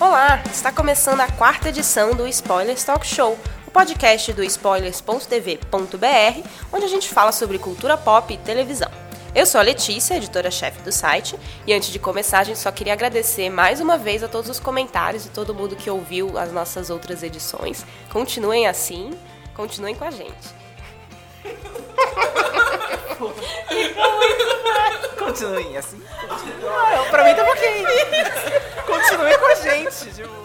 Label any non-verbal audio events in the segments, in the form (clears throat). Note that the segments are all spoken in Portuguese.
Olá, está começando a quarta edição do Spoilers Talk Show, o podcast do spoilers.tv.br, onde a gente fala sobre cultura pop e televisão. Eu sou a Letícia, editora-chefe do site, e antes de começar, a gente só queria agradecer mais uma vez a todos os comentários e todo mundo que ouviu as nossas outras edições. Continuem assim, continuem com a gente. Continuem assim. Não, pra mim tá ok. Continuem com a gente. Tipo...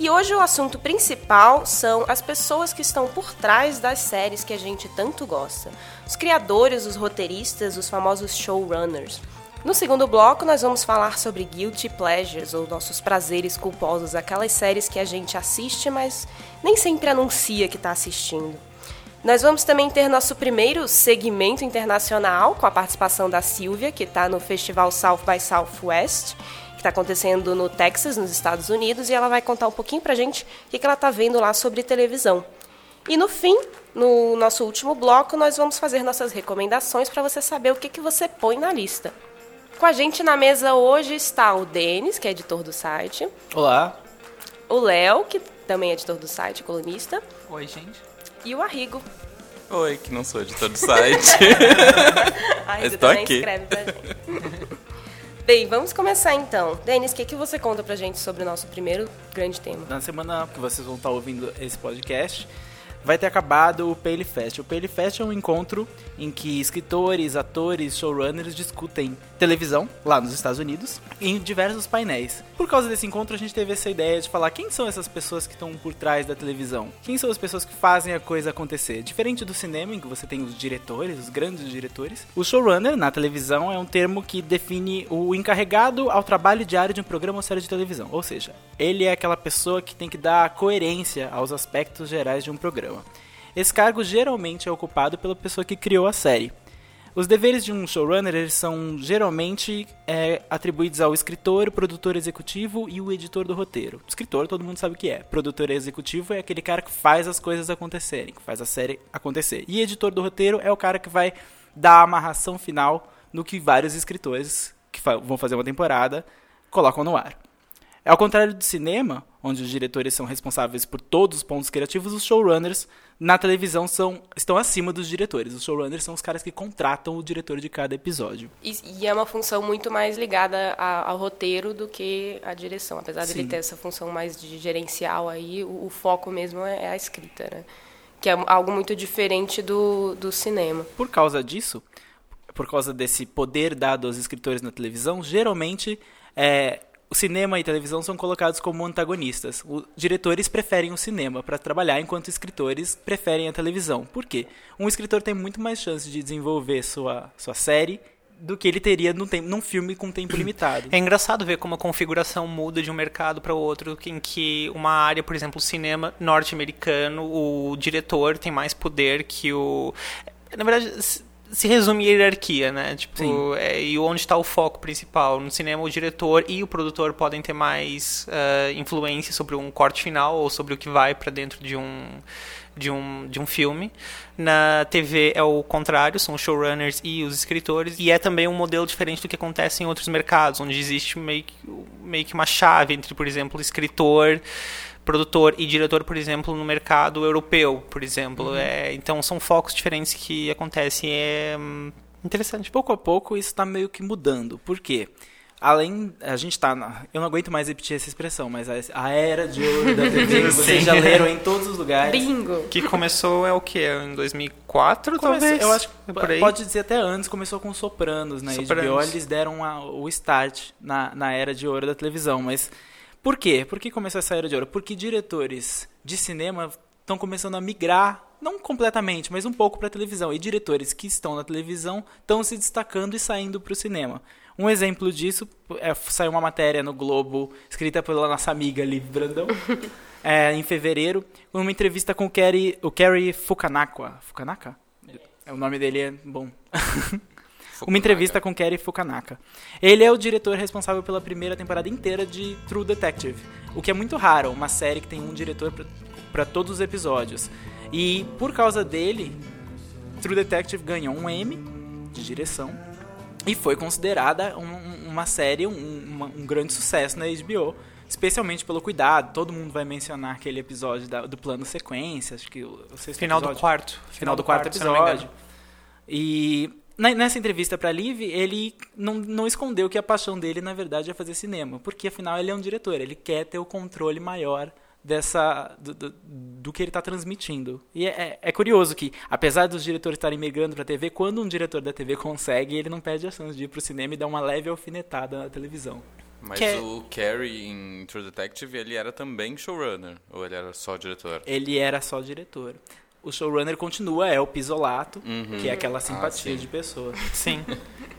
E hoje o assunto principal são as pessoas que estão por trás das séries que a gente tanto gosta. Os criadores, os roteiristas, os famosos showrunners. No segundo bloco, nós vamos falar sobre guilty pleasures, ou nossos prazeres culposos, aquelas séries que a gente assiste, mas nem sempre anuncia que está assistindo. Nós vamos também ter nosso primeiro segmento internacional, com a participação da Silvia, que está no Festival South by Southwest, que está acontecendo no Texas, nos Estados Unidos, e ela vai contar um pouquinho pra gente o que, que ela está vendo lá sobre televisão. E no fim, no nosso último bloco, nós vamos fazer nossas recomendações para você saber o que, que você põe na lista. Com a gente na mesa hoje está o Denis, que é editor do site. Olá. O Léo, que também é editor do site, colunista. Oi, gente. E o Arrigo. Oi, que não sou editor do site. (laughs) Arrigo Mas tô também aqui. escreve pra gente. (laughs) Bem, vamos começar então. Denis, o que, que você conta pra gente sobre o nosso primeiro grande tema? Na semana que vocês vão estar ouvindo esse podcast, vai ter acabado o Paley Fest. O Paley Fest é um encontro em que escritores, atores, showrunners discutem televisão lá nos Estados Unidos em diversos painéis. Por causa desse encontro, a gente teve essa ideia de falar quem são essas pessoas que estão por trás da televisão? Quem são as pessoas que fazem a coisa acontecer? Diferente do cinema, em que você tem os diretores, os grandes diretores, o showrunner na televisão é um termo que define o encarregado ao trabalho diário de um programa ou série de televisão. Ou seja, ele é aquela pessoa que tem que dar coerência aos aspectos gerais de um programa. Esse cargo geralmente é ocupado pela pessoa que criou a série. Os deveres de um showrunner eles são geralmente é, atribuídos ao escritor, produtor executivo e o editor do roteiro. Escritor, todo mundo sabe o que é. Produtor executivo é aquele cara que faz as coisas acontecerem, que faz a série acontecer. E editor do roteiro é o cara que vai dar a amarração final no que vários escritores que fa- vão fazer uma temporada colocam no ar. Ao contrário do cinema, onde os diretores são responsáveis por todos os pontos criativos, os showrunners na televisão são, estão acima dos diretores. Os showrunners são os caras que contratam o diretor de cada episódio. E, e é uma função muito mais ligada a- ao roteiro do que à direção. Apesar dele Sim. ter essa função mais de gerencial aí, o, o foco mesmo é, é a escrita, né? Que é algo muito diferente do, do cinema. Por causa disso, por causa desse poder dado aos escritores na televisão, geralmente é, o cinema e televisão são colocados como antagonistas. Os diretores preferem o cinema para trabalhar, enquanto escritores preferem a televisão. Por quê? Um escritor tem muito mais chance de desenvolver sua, sua série do que ele teria num, tem- num filme com tempo (clears throat) limitado. É engraçado ver como a configuração muda de um mercado para o outro, em que uma área, por exemplo, o cinema norte-americano, o diretor tem mais poder que o. Na verdade, se- resume a hierarquia, né? Tipo, é, e onde está o foco principal. No cinema, o diretor e o produtor podem ter mais ah, influência sobre um corte final ou sobre o que vai para dentro de um de um, de um filme. Na TV é o contrário, são os showrunners e os escritores. E é também um modelo diferente do que acontece em outros mercados, onde existe meio que, meio que uma chave entre, por exemplo, escritor, produtor e diretor, por exemplo, no mercado europeu, por exemplo. É, então são focos diferentes que acontecem. É hum, interessante. Pouco a pouco isso está meio que mudando. Por quê? Além, a gente tá. Na, eu não aguento mais repetir essa expressão, mas a, a era de ouro da TV, que (laughs) vocês já leram em todos os lugares. Bingo! Que começou é o que? Em 2004, Começou- talvez? Eu acho que É por aí. pode dizer até antes, começou com Sopranos na Sopranos. HBO, eles deram a- o start na, na era de ouro da televisão, mas por quê? Por que começou essa era de ouro? Porque diretores de cinema estão começando a migrar, não completamente, mas um pouco para a televisão, e diretores que estão na televisão estão se destacando e saindo para o cinema. Um exemplo disso é, saiu uma matéria no Globo, escrita pela nossa amiga Liv Brandão, (laughs) é, em fevereiro, uma entrevista com o Kerry, o Kerry Fukanaka. Fukanaka? É, o nome dele é bom. (laughs) uma entrevista com Kerry Fukanaka. Ele é o diretor responsável pela primeira temporada inteira de True Detective, o que é muito raro, uma série que tem um diretor para todos os episódios. E por causa dele, True Detective ganhou um Emmy de direção e foi considerada um, uma série, um, uma, um grande sucesso na HBO especialmente pelo cuidado. Todo mundo vai mencionar aquele episódio da, do plano sequência, acho que o, final episódio, do quarto, final, final do, do quarto, quarto episódio. E nessa entrevista para Liv, ele não, não escondeu que a paixão dele na verdade é fazer cinema, porque afinal ele é um diretor, ele quer ter o controle maior dessa do, do, do que ele está transmitindo. E é, é, curioso que, apesar dos diretores estarem migrando para a TV, quando um diretor da TV consegue, ele não perde a chance de ir para o cinema e dar uma leve alfinetada na televisão. Mas é o Carrie em True Detective, ele era também showrunner? Ou ele era só diretor? Ele era só diretor. O showrunner continua, é o pisolato, uhum. que é aquela simpatia ah, de pessoa. (laughs) Sim.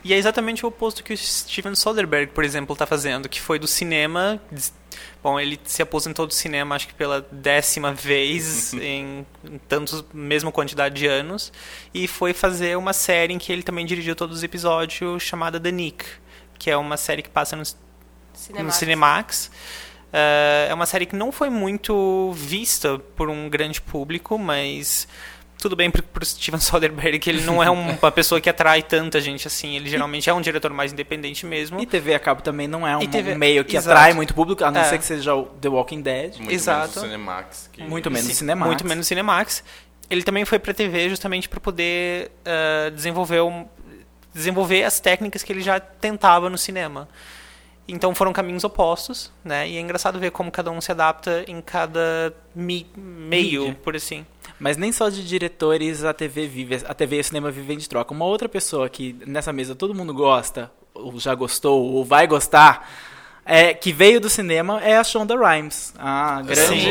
E é exatamente o oposto que o Steven Soderbergh, por exemplo, está fazendo, que foi do cinema. Bom, ele se aposentou do cinema, acho que pela décima vez (laughs) em, tantos, mesma quantidade de anos, e foi fazer uma série em que ele também dirigiu todos os episódios, chamada The Nick, que é uma série que passa nos Cinemax. no Cinemax. Uh, é uma série que não foi muito vista por um grande público, mas tudo bem para o Steven (laughs) Soderbergh, que ele não é (laughs) uma pessoa que atrai tanta gente assim. Ele geralmente é um diretor mais independente mesmo. E TV a cabo também não é um TV... meio que Exato. atrai muito público, a não é. ser que seja o The Walking Dead. Muito Exato. menos Cinemax. Que... Muito menos Cinemax. Muito menos Cinemax. Ele também foi para TV justamente para poder uh, desenvolver, um, desenvolver as técnicas que ele já tentava no cinema. Então foram caminhos opostos, né? E é engraçado ver como cada um se adapta em cada mi meio, Mídia. por assim. Mas nem só de diretores a TV vive, a TV e o cinema vivem de troca. Uma outra pessoa que nessa mesa todo mundo gosta, ou já gostou, ou vai gostar, é, que veio do cinema é a Shonda Rhimes, a grande,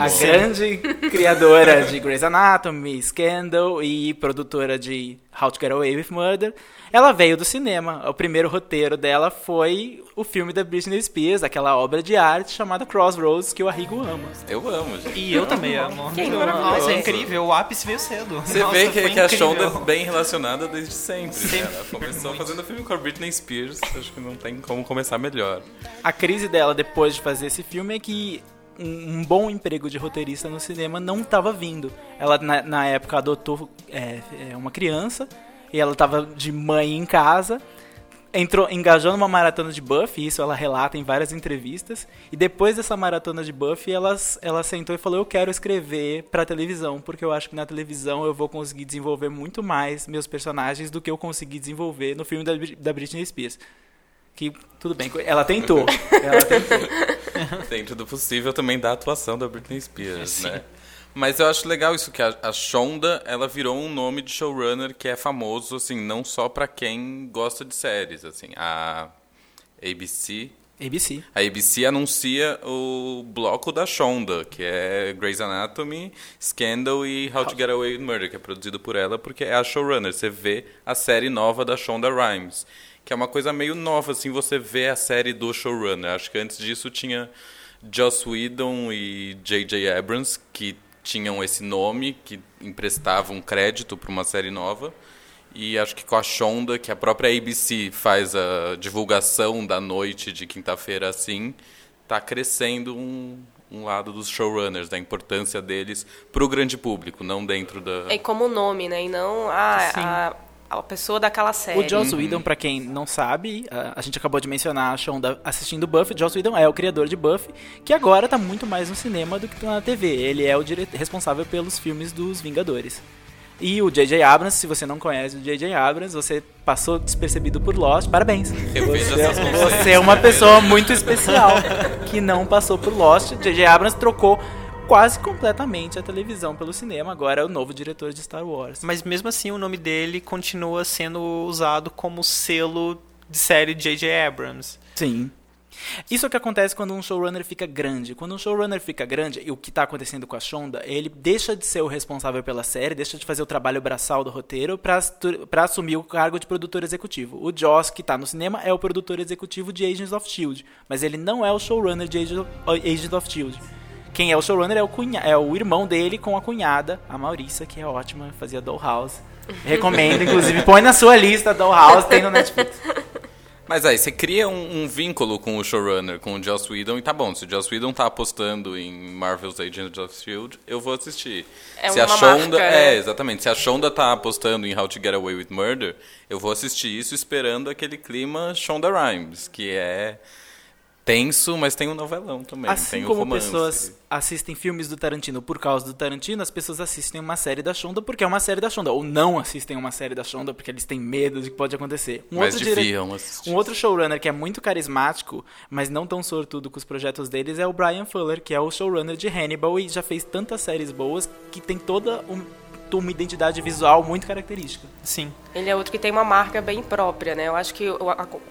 a grande criadora de Grey's Anatomy, Scandal e produtora de How to Get Away with Murder. Ela veio do cinema. O primeiro roteiro dela foi o filme da Britney Spears, aquela obra de arte chamada Crossroads, que o Arrigo ama. Eu amo, gente. E eu também amo. Quem Nossa, é incrível. O ápice veio cedo. Você Nossa, vê que, que a Shonda é bem relacionada desde sempre. Né? sempre. Né? Ela começou Muito. fazendo filme com a Britney Spears. Acho que não tem como começar melhor. A crise dela depois de fazer esse filme é que um, bom emprego de roteirista no cinema não estava vindo. Ela, na, na época, adotou é, é uma criança e ela tava de mãe em casa. Entrou, engajou numa maratona de Buffy, isso ela relata em várias entrevistas. E depois dessa maratona de Buffy, ela, ela sentou e falou: Eu quero escrever pra televisão, porque eu acho que na televisão eu vou conseguir desenvolver muito mais meus personagens do que eu consegui desenvolver no filme da, da Britney Spears. Que, tudo bem, ela tentou. (laughs) ela tentou. Dentro do possível também da atuação da Britney Spears, Sim. né? Mas eu acho legal isso, que a, a Shonda, ela virou um nome de showrunner que é famoso, assim, não só para quem gosta de séries, assim. A ABC... ABC. A ABC anuncia o bloco da Shonda, que é Grey's Anatomy, Scandal e How to Get Away with Murder, que é produzido por ela porque é a showrunner. Você vê a série nova da Shonda Rhimes, que é uma coisa meio nova, assim, você vê a série do showrunner. Acho que antes disso tinha Joss Whedon e J.J. Abrams, que tinham esse nome, que emprestavam crédito para uma série nova. E acho que com a Shonda, que a própria ABC faz a divulgação da noite de quinta-feira assim, está crescendo um, um lado dos showrunners, da importância deles para o grande público, não dentro da. É como nome, né? E não ah, a a pessoa daquela série. O Joss Whedon, pra quem não sabe, a, a gente acabou de mencionar a Shonda assistindo Buffy. Joss Whedon é o criador de Buffy, que agora tá muito mais no cinema do que na TV. Ele é o responsável pelos filmes dos Vingadores. E o J.J. Abrams, se você não conhece o J.J. Abrams, você passou despercebido por Lost, parabéns. Você, você é uma pessoa muito especial que não passou por Lost. J.J. Abrams trocou quase completamente a televisão pelo cinema, agora é o novo diretor de Star Wars. Mas mesmo assim o nome dele continua sendo usado como selo de série J.J. Abrams. Sim. Isso é o que acontece quando um showrunner fica grande. Quando um showrunner fica grande, e o que está acontecendo com a Shonda, ele deixa de ser o responsável pela série, deixa de fazer o trabalho braçal do roteiro para assumir o cargo de produtor executivo. O Joss, que está no cinema, é o produtor executivo de Agents of S.H.I.E.L.D., mas ele não é o showrunner de Agents of S.H.I.E.L.D. Quem é o showrunner é o, cunha, é o irmão dele com a cunhada, a Maurissa, que é ótima, fazia Dollhouse. (laughs) Recomendo, inclusive, põe na sua lista do House, tem no Netflix. (laughs) Mas aí, você cria um, um vínculo com o showrunner, com o Joss Whedon, e tá bom, se o Joss Whedon tá apostando em Marvel's Agents of S.H.I.E.L.D., eu vou assistir. É se a uma Shonda, marca, É, né? exatamente. Se a Shonda tá apostando em How to Get Away with Murder, eu vou assistir isso esperando aquele clima Shonda Rhimes, que é tenso, mas tem um novelão também, Assim como romance. pessoas assistem filmes do Tarantino por causa do Tarantino, as pessoas assistem uma série da Shonda porque é uma série da Shonda. Ou não assistem uma série da Shonda porque eles têm medo de que pode acontecer. Um Mas outro dire-. Um outro showrunner que é muito carismático, mas não tão sortudo com os projetos deles, é o Brian Fuller, que é o showrunner de Hannibal e já fez tantas séries boas que tem toda um- uma identidade visual muito característica. Sim. Ele é outro que tem uma marca bem própria, né? Eu acho que o-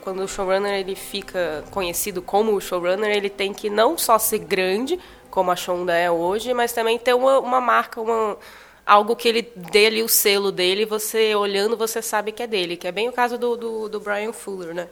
quando o showrunner ele fica conhecido como showrunner, ele tem que não só ser grande, como a Shonda é hoje, mas também ter uma, uma marca, uma, algo que ele dê ali o selo dele, e você olhando, você sabe que é dele, que é bem o caso do, do, do Brian Fuller, né?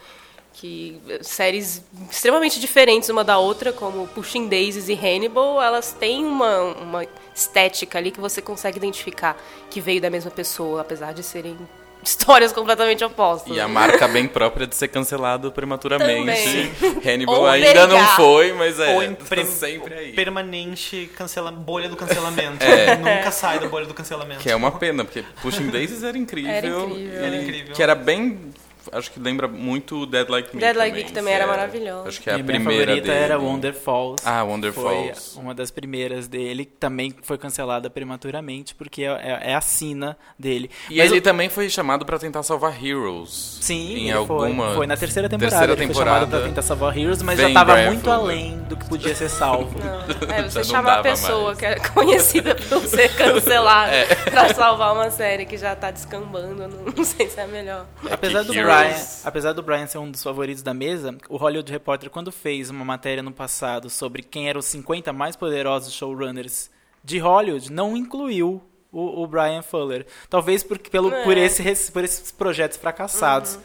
Que séries extremamente diferentes uma da outra, como Pushing Daisies e Hannibal, elas têm uma, uma estética ali que você consegue identificar que veio da mesma pessoa, apesar de serem (laughs) histórias completamente opostas. E a marca bem própria de ser cancelado prematuramente. Também. (laughs) Hannibal Ou ainda não foi, mas é Ou em tá pre- sempre aí. permanente cancela bolha do (laughs) cancelamento. É. Nunca sai da bolha do cancelamento. Que é uma pena, porque Pushing Daisies era incrível. Era incrível. Era incrível. Que era bem. Acho que lembra muito Dead Like Me. Dead Like também, Me, também era é- maravilhoso. Acho que é a minha primeira favorita dele. era Wonder Falls. Ah, Wonder foi Falls. uma das primeiras dele, que também foi cancelada prematuramente, porque é, é- é a sina dele. E Mas ele o- também foi chamado pra tentar salvar Heroes. Sim, em ele alguma foi. Foi na terceira temporada. terceira ele foi chamado temporada. pra tentar salvar Heroes, mas Vem já tava muito além do que podia ser salvo. Não, (laughs) é, você chama a pessoa mais. que é conhecida por ser cancelada (laughs) É. pra salvar uma série que já tá descambando, não, não sei se é melhor. apesar, do Heroes- Brian, apesar do Brian ser um dos favoritos da mesa, o Hollywood Reporter, quando fez uma matéria no passado sobre quem eram os 50 mais poderosos showrunners de Hollywood, não incluiu o, o Brian Fuller. Talvez por, pelo, É. por, esse, por esses projetos fracassados.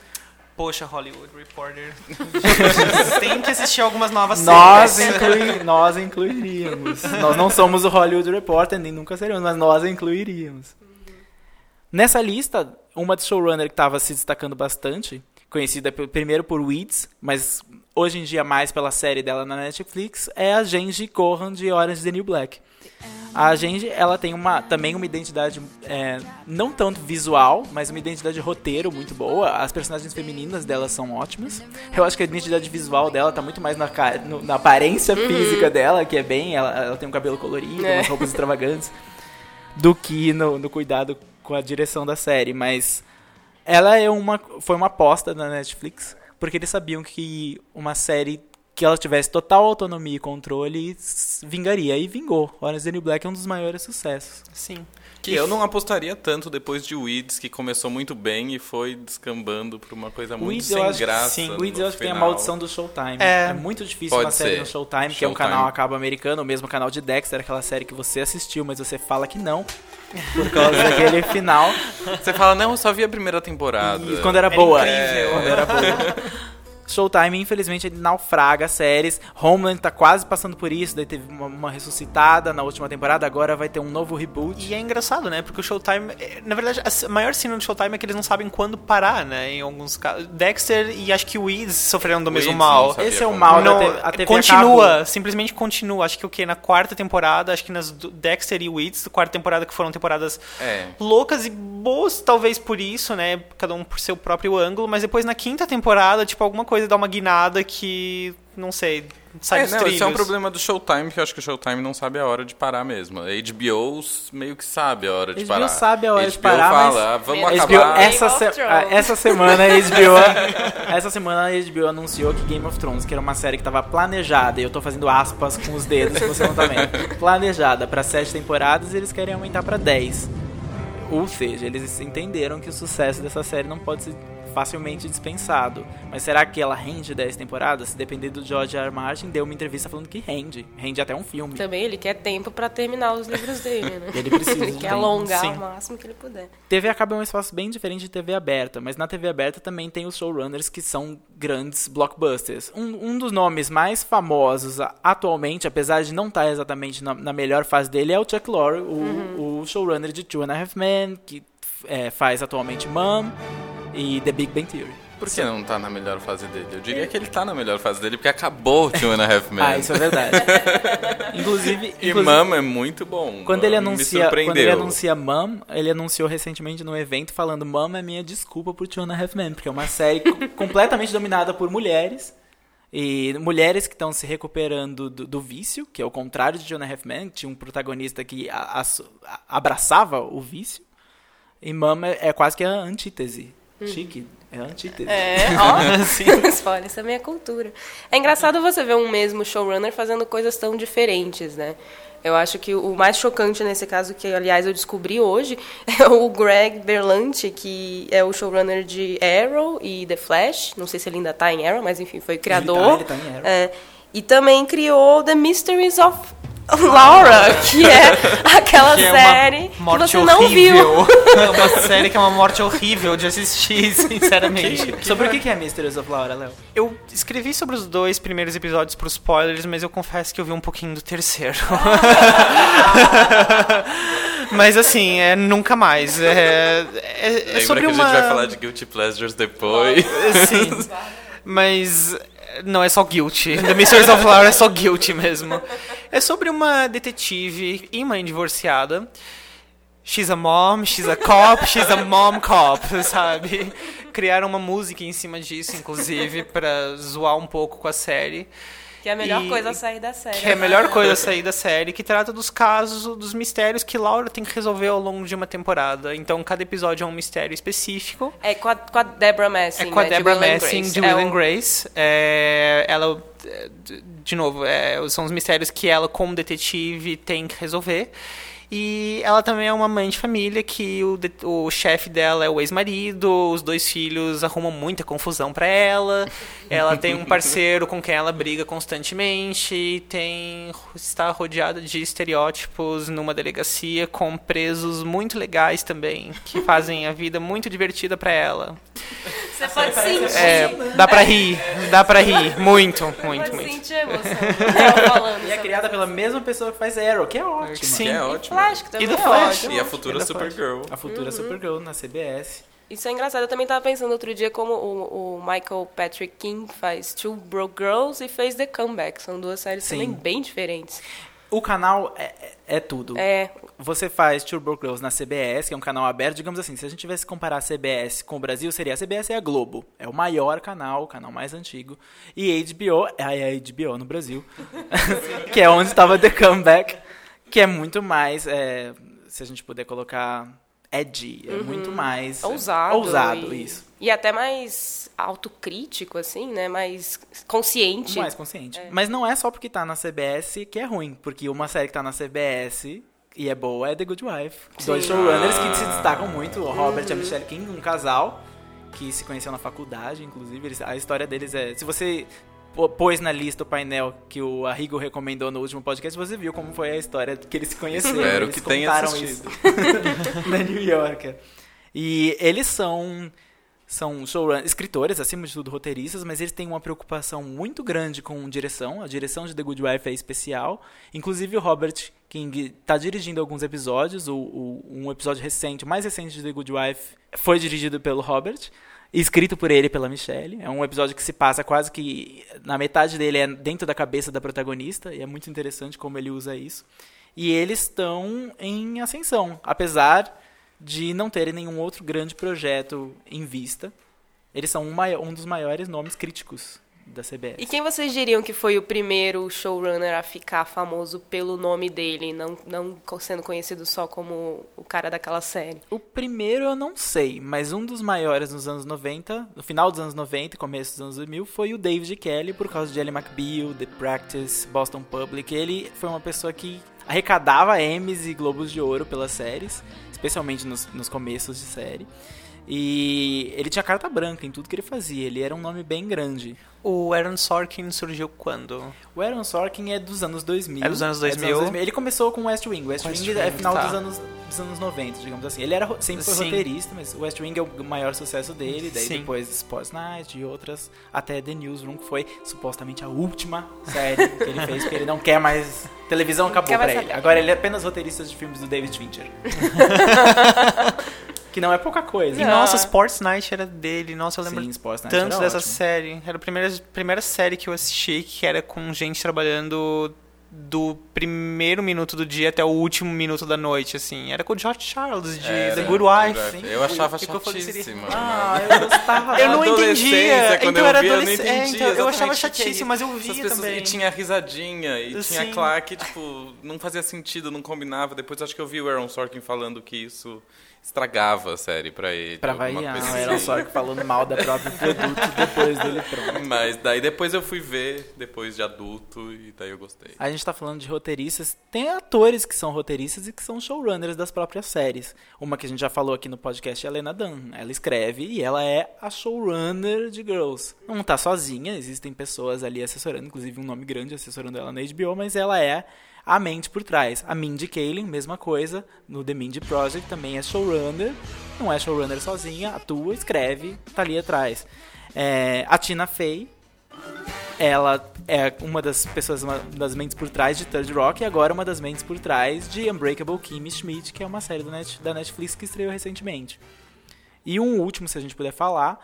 Poxa, Hollywood Reporter. (laughs) Tem que assistir algumas novas Nós, séries. inclui, (laughs) nós incluiríamos. nós não somos o Hollywood Reporter, nem nunca seremos, mas nós incluiríamos. Nessa lista, uma de showrunner que estava se destacando bastante, conhecida primeiro por Weeds, mas hoje em dia mais pela série dela na Netflix, é a Genji Kohan de Orange is the New Black. A Genji, ela tem uma, também uma identidade é, não tanto visual, mas uma identidade de roteiro muito boa. As personagens femininas dela são ótimas. Eu acho que a identidade visual dela tá muito mais na, no- na aparência física dela, que é bem, ela, ela tem um cabelo colorido, É. umas roupas extravagantes, do que no, no cuidado com a direção da série. Mas ela é uma, foi uma aposta da Netflix, porque eles sabiam que uma série que ela tivesse total autonomia e controle s- vingaria. E vingou. Orange is the New Black é um dos maiores sucessos. Sim. Que eu não apostaria tanto depois de Weeds, que começou muito bem e foi descambando pra uma coisa muito Weeds, sem acho graça. sim. Weeds eu acho que tem a maldição do Showtime. É. É, muito difícil Pode uma série ser. no Showtime, que é um Showtime. canal a cabo americano, o mesmo canal de Dexter, aquela série que você assistiu, mas você fala que não, por causa (laughs) daquele final. Você fala, não, eu só vi a primeira temporada. E quando era Era boa. incrível. Quando era boa. (laughs) Showtime, infelizmente, ele naufraga as séries. Homeland tá quase passando por isso, daí teve uma, uma ressuscitada na última temporada, agora vai ter um novo reboot. E é engraçado, né? Porque o Showtime. é, Na verdade, a maior cena do Showtime é que eles não sabem quando parar, né? Em alguns casos. Dexter e acho que o Weeds sofreram do mesmo Weeds mal. não sabia Esse é o mal Não, da te- a TV continua, acabou. simplesmente continua. Acho que o que? Na quarta temporada, acho que nas do- Dexter e Weeds, quarta temporada, que foram temporadas É. loucas e boas, talvez por isso, né? Cada um por seu próprio ângulo, mas depois na quinta temporada, tipo, alguma coisa dá uma guinada que, não sei, sai É, dos não, trilhos. esse é um problema do Showtime, que eu acho que o Showtime não sabe a hora de parar mesmo. A HBO meio que sabe a hora de HBO parar. sabe a hora de HBO parar, fala, mas- ah, vamos A A acabar. HBO, essa, se- ah, essa semana a HBO, (laughs) (laughs) essa semana a HBO anunciou que Game of Thrones, que era uma série que estava planejada, e eu tô fazendo aspas com os dedos que você não tá vendo, planejada para sete temporadas, e eles querem aumentar para 10. Ou seja, eles entenderam que o sucesso dessa série não pode ser facilmente dispensado. Mas será que ela rende 10 temporadas? Se depender do George R. R. Martin, deu uma entrevista falando que rende. Rende até um filme. Também ele quer tempo pra terminar os livros dele, né? (laughs) Ele precisa ele quer alongar Sim. o máximo que ele puder. TV acaba é um espaço bem diferente de TV aberta, mas na TV aberta também tem os showrunners que são grandes blockbusters. Um, um dos nomes mais famosos atualmente, apesar de não estar exatamente na, na melhor fase dele, é o Chuck Lorre, o, o showrunner de Two and a Half Men, que é, faz atualmente Mom e The Big Bang Theory. Por que não tá na melhor fase dele? Eu diria que ele tá na melhor fase dele porque acabou Two and a Half Men. Ah, isso é verdade. (laughs) inclusive, E inclusive é muito bom. quando ele anuncia, quando ele anuncia Mom, ele anunciou recentemente no evento falando Mom é minha desculpa por Two and a Half Men, porque é uma série co- (laughs) completamente dominada por mulheres. E mulheres que estão se recuperando do, do vício, que é o contrário de Men, que tinha um protagonista que a- a- abraçava o vício. E Mom é, é quase que a antítese. Chique, é antítese. É, ó. (laughs) (laughs) Spoiler, isso é minha cultura. É engraçado você ver um mesmo showrunner fazendo coisas tão diferentes, né? Eu acho que o mais chocante nesse caso, que aliás eu descobri hoje, (laughs) é o Greg Berlanti, que é o showrunner de Arrow e The Flash. Não sei se ele ainda tá em Arrow, mas enfim, foi criador. ele tá em Arrow. É, e também criou The Mysteries of (laughs) Laura, que é (laughs) aquela Que é série que morte você não viu. horrível. (laughs) É uma série que é uma morte horrível de assistir, sinceramente. Sobre o que que é Mysteries of Laura, Léo? Eu escrevi sobre os dois primeiros episódios por spoilers, mas eu confesso que eu vi um pouquinho do terceiro. mas assim, é nunca mais. É, é, é Lembra sobre que uma... a gente vai falar de Guilty Pleasures depois. Sim. Mas não é só guilty. The Mysteries of Laura é só guilty mesmo. É sobre uma detetive e mãe divorciada. She's a mom, she's a cop, she's a mom cop, sabe? Criaram uma música em cima disso, inclusive, pra zoar um pouco com a série. Que é a melhor E- coisa a sair da série. Que é a melhor coisa a sair da série, que trata dos casos, dos mistérios que Laura tem que resolver ao longo de uma temporada. Então, cada episódio é um mistério específico. É com a, com a Deborah Messing. É com a né, de Deborah and Messing Grace. de É Will and o- Grace. É, ela, é, de- de novo, é, são os mistérios que ela, como detetive, tem que resolver. E ela também é uma mãe de família que o, o chefe dela é o ex-marido, os dois filhos arrumam muita confusão pra ela. Ela tem um parceiro com quem ela briga constantemente, tem está rodeada de estereótipos numa delegacia com presos muito legais também, que fazem a vida muito divertida pra ela. Você pode sentir. É, dá pra rir, dá pra rir, muito, muito, pode muito. sentir a emoção. Ela falando. E é criada pela mesma pessoa que faz Arrow, que é ótimo. Sim. Que é ótimo. Flash, que também E do é Flash. ótimo. E a futura E. Supergirl. A futura Supergirl na CBS. Isso é engraçado. Eu também tava pensando outro dia como o, o Michael Patrick King faz Two Broke Girls e fez The Comeback. São duas séries Sim. também bem diferentes. O canal é, é- é tudo. É, Você faz Turbo Girls na CBS, que é um canal aberto. Digamos assim, se a gente tivesse que comparar a CBS com o Brasil, seria a CBS é a Globo. É o maior canal, o canal mais antigo. E HBO é a HBO no Brasil. (laughs) que é onde estava The Comeback. Que é muito mais, é, se a gente puder colocar, edgy. É muito mais... é, ousado. Ousado, e, isso. E até mais autocrítico, assim, né? Mais consciente. Mais consciente. Mas não é só porque tá na CBS que é ruim. Porque uma série que tá na CBS e é boa é The Good Wife. Dois showrunners que se destacam muito. O Robert e a Michelle King, um casal que se conheceu na faculdade, inclusive. Eles- a história deles é... Se você pôs na lista o painel que o Arrigo recomendou no último podcast, você viu como foi a história que eles se conheceram. Espero eles que tenha contaram assistido. isso (laughs) na New Yorker. E eles são são showrunners, escritores, acima de tudo roteiristas, mas eles têm uma preocupação muito grande com direção. A direção de The Good Wife é especial. Inclusive o Robert King está dirigindo alguns episódios. O, o- um episódio recente, o mais recente de The Good Wife, foi dirigido pelo Robert. Escrito por ele e pela Michelle. É um episódio que se passa quase que. Na metade dele é dentro da cabeça da protagonista. E é muito interessante como ele usa isso. E eles estão em ascensão. Apesar de não terem nenhum outro grande projeto em vista. Eles são um, um dos maiores nomes críticos da CBS. E quem vocês diriam que foi o primeiro showrunner a ficar famoso pelo nome dele, não, não sendo conhecido só como o cara daquela série? O primeiro eu não sei, mas um dos maiores nos anos 90, no final dos anos 90 e começo dos anos 2000, foi o David Kelly, por causa de Ellie McBeal, The Practice, Boston Public. Ele foi uma pessoa que arrecadava Emmys e Globos de Ouro pelas séries, especialmente nos, nos começos de série. E ele tinha carta branca em tudo que ele fazia, ele era um nome bem grande. O Aaron Sorkin surgiu quando? O Aaron Sorkin é dos anos 2000. É dos anos 2000. Ele começou com West Wing. West, West Wing, é Wing, final tá. dos, anos, dos anos 90, digamos assim. Ele era, sempre foi Sim. roteirista, mas o West Wing é o maior sucesso dele. Daí Sim. depois Sports Night e outras, até The Newsroom, que foi supostamente a última série (laughs) que ele fez, porque ele não quer mais... Televisão acabou pra ele. Agora ele é apenas roteirista de filmes do David Fincher. (laughs) Que não é pouca coisa. E nossa, Sports Night era dele. Nossa, eu lembro Sim, Sports Night tanto era dessa ótimo. série. Era a primeira, primeira série que eu assisti que era com gente trabalhando do primeiro minuto do dia até o último minuto da noite, assim. Era com o George Charles, de Era, The Good Wife. Good Eu achava chatíssima. Ah, mas- eu gostava. Eu não entendia. quando Então eu era via, eu não. É, então eu achava é chatíssimo, mas eu Essas via pessoas- também. E tinha risadinha, e tinha claque, tipo, não fazia sentido, não combinava. Depois acho que eu vi o Aaron Sorkin falando que isso estragava a série pra ele. Pra variar, não era assim. só que falando mal da própria produto depois dele pronto. Mas daí depois eu fui ver, depois de adulto, e daí eu gostei. A gente tá falando de roteiristas. Tem atores que são roteiristas e que são showrunners das próprias séries. Uma que a gente já falou aqui no podcast é a Lena Dunham. Ela escreve e ela é a showrunner de Girls. Não tá sozinha, existem pessoas ali assessorando, inclusive um nome grande assessorando ela na HBO, mas ela é a mente por trás. A Mindy Kaling, mesma coisa, no The Mindy Project, também é showrunner. Não é showrunner sozinha, atua, escreve, tá ali atrás. É, a Tina Fey, ela é uma das pessoas, uma das mentes por trás de Third Rock e agora uma das mentes por trás de Unbreakable Kimmy Schmidt, que é uma série Net- da Netflix que estreou recentemente. E um último, se a gente puder falar,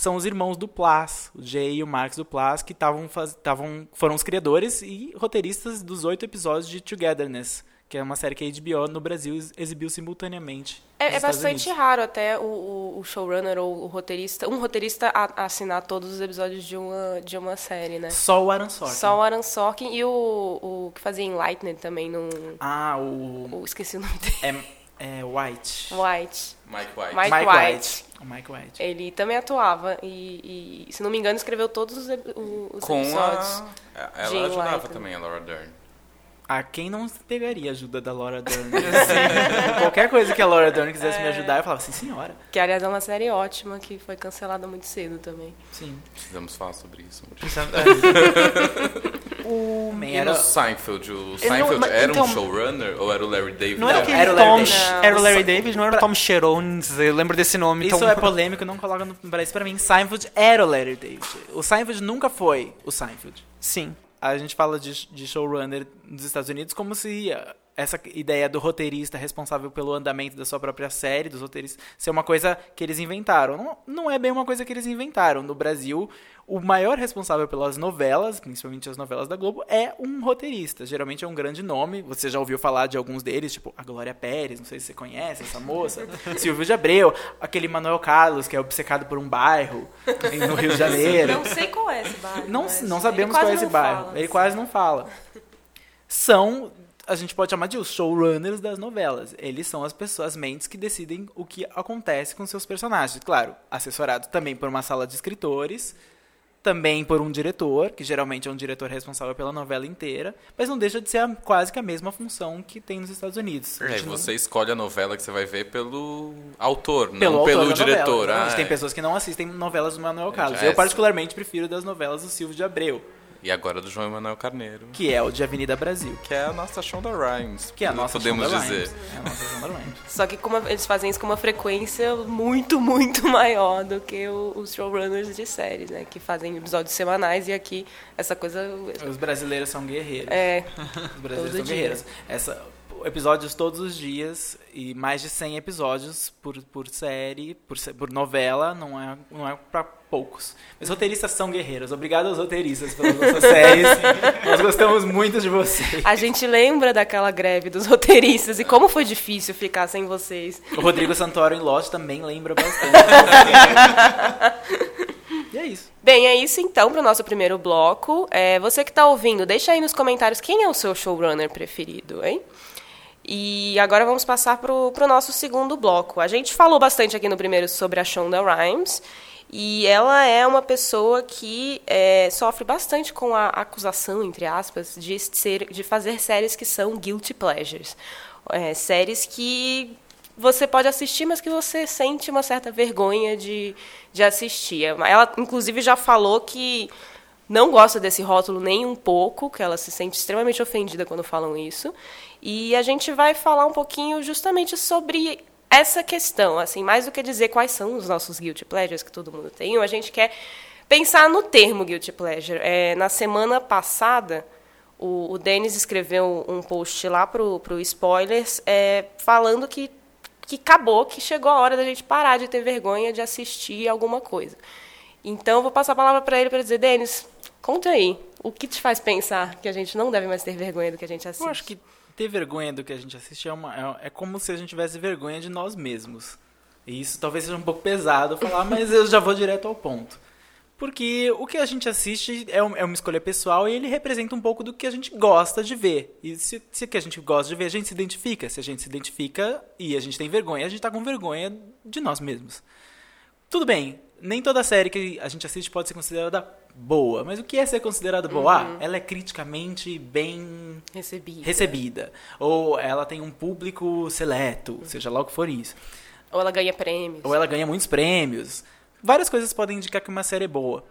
são os irmãos do Plas, o Jay e o Marcos do Plas, que tavam tavam, foram os criadores e roteiristas dos oito episódios de Togetherness, que é uma série que a HBO no Brasil ex- exibiu simultaneamente. É, é bastante Unidos. raro até o, o- showrunner ou o roteirista, um roteirista a- assinar todos os episódios de uma, de uma série, né? Só o Aaron Sorkin. Só o Aaron Sorkin e o, o que fazia Enlightened também, no, Ah, o... o- esqueci o nome dele. É, é White. White. Mike White. Mike Mike White. White. O Mike White. Ele também atuava e, e, se não me engano, escreveu todos os, os Com episódios. a... Ela Jane ajudava White. também, a Laura Dern. Ah, quem não pegaria a ajuda da Laura Dern? Assim, qualquer coisa que a Laura Dern quisesse É. me ajudar, eu falava, sim, senhora. Que, aliás, é uma série ótima que foi cancelada muito cedo também. Sim. Precisamos falar sobre isso. amor. (laughs) O era... Seinfeld, o não- Seinfeld mas era então- um showrunner ou era o Larry David? Não era Não, aquele era o Larry Tom... David. Era o Larry Não. David, não era o Tom Cherones. Eu lembro desse nome. Isso então... é polêmico, não coloca no Brasil. Pra mim, Seinfeld era o Larry David. O Seinfeld nunca foi o Seinfeld. Sim. A gente fala de, de showrunner dos Estados Unidos como se essa ideia do roteirista responsável pelo andamento da sua própria série, dos roteiristas, ser uma coisa que eles inventaram. Não, não é bem uma coisa que eles inventaram. No Brasil, o maior responsável pelas novelas, principalmente as novelas da Globo, é um roteirista. Geralmente é um grande nome. Você já ouviu falar de alguns deles, tipo a Glória Pérez, não sei se você conhece essa moça. (laughs) Silvio de Abreu, aquele Manuel Carlos, que é obcecado por um bairro no Rio de Janeiro. Não sei qual é esse bairro. Não, mas não sabemos qual é esse bairro. fala, Ele assim. quase não fala. São, a gente pode chamar de os showrunners das novelas. Eles são as pessoas, as mentes que decidem o que acontece com seus personagens. Claro, assessorado também por uma sala de escritores, também por um diretor, que geralmente é um diretor responsável pela novela inteira, mas não deixa de ser a- quase que a mesma função que tem nos Estados Unidos. É, não- você escolhe a novela que você vai ver pelo autor, pelo não autor pelo diretor. Novela. Ah, tem é. pessoas que não assistem novelas do Manuel Carlos. já Eu é- particularmente prefiro das novelas do Silvio de Abreu, E agora do João Emanuel Carneiro, que é o de Avenida Brasil. que é a nossa Shonda Rhimes, Que é a nossa podemos Shonda dizer. Rhimes. É a nossa Shonda Rhimes. (laughs) Só que como eles fazem isso com uma frequência muito, muito (laughs) maior do que o- os showrunners de séries, né? Que fazem episódios semanais e aqui essa coisa... Os brasileiros são guerreiros. É, (laughs) Os brasileiros todo são dia. guerreiros. Essa, episódios todos os dias e mais de 100 episódios por, por série, por, por novela, não é, não é pra poucos. Mas roteiristas são guerreiros. Obrigado aos roteiristas pelas nossas (laughs) séries. Nós gostamos muito de vocês. a gente lembra daquela greve dos roteiristas e como foi difícil ficar sem vocês. O Rodrigo Santoro em Lost também lembra bastante. e é isso. Bem, é isso então para o nosso primeiro bloco. É, você que está ouvindo, deixa aí nos comentários quem é o seu showrunner preferido, hein? E agora vamos passar para o nosso segundo bloco. A gente falou bastante aqui no primeiro sobre a Shonda Rhimes. E ela é uma pessoa que é, sofre bastante com a acusação, entre aspas, de, ser, de fazer séries que são guilty pleasures. É, séries que você pode assistir, mas que você sente uma certa vergonha de, de assistir. Ela, inclusive, já falou que não gosta desse rótulo nem um pouco, que ela se sente extremamente ofendida quando falam isso. E a gente vai falar um pouquinho justamente sobre essa questão, assim, mais do que dizer quais são os nossos guilty pleasures que todo mundo tem, a gente quer pensar no termo guilty pleasure. É, na semana passada, o, o Denis escreveu um post lá pro, pro Spoilers é, falando que que acabou, que chegou a hora da gente parar de ter vergonha de assistir alguma coisa. Então, vou passar a palavra para ele para dizer, Denis, conta aí, o que te faz pensar que a gente não deve mais ter vergonha do que a gente assiste? Eu acho que ter vergonha do que a gente assiste é, uma, é, é como se a gente tivesse vergonha de nós mesmos. E isso talvez seja um pouco pesado falar, mas eu já vou direto ao ponto. Porque o que a gente assiste é, um, é, uma escolha pessoal e ele representa um pouco do que a gente gosta de ver. E se, se o que a gente gosta de ver, a gente se identifica. Se a gente se identifica e a gente tem vergonha, a gente está com vergonha de nós mesmos. Tudo bem, nem toda série que a gente assiste pode ser considerada boa. Mas o que é ser considerada boa? Uhum. Ah, ela é criticamente bem recebida. recebida. Ou ela tem um público seleto, uhum. seja lá o que for isso. Ou ela ganha prêmios. Ou ela ganha muitos prêmios. Várias coisas podem indicar que uma série é boa.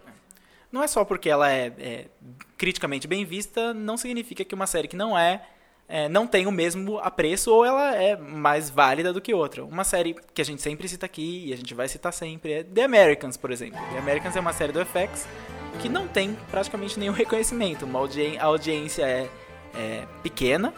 Não é só porque ela é, é criticamente bem vista, não significa que uma série que não é, é, não tem o mesmo apreço ou ela é mais válida do que outra. Uma série que a gente sempre cita aqui e a gente vai citar sempre é The Americans, por exemplo. The Americans é uma série do FX que não tem praticamente nenhum (laughs) reconhecimento. Uma audi a audiência é, é pequena,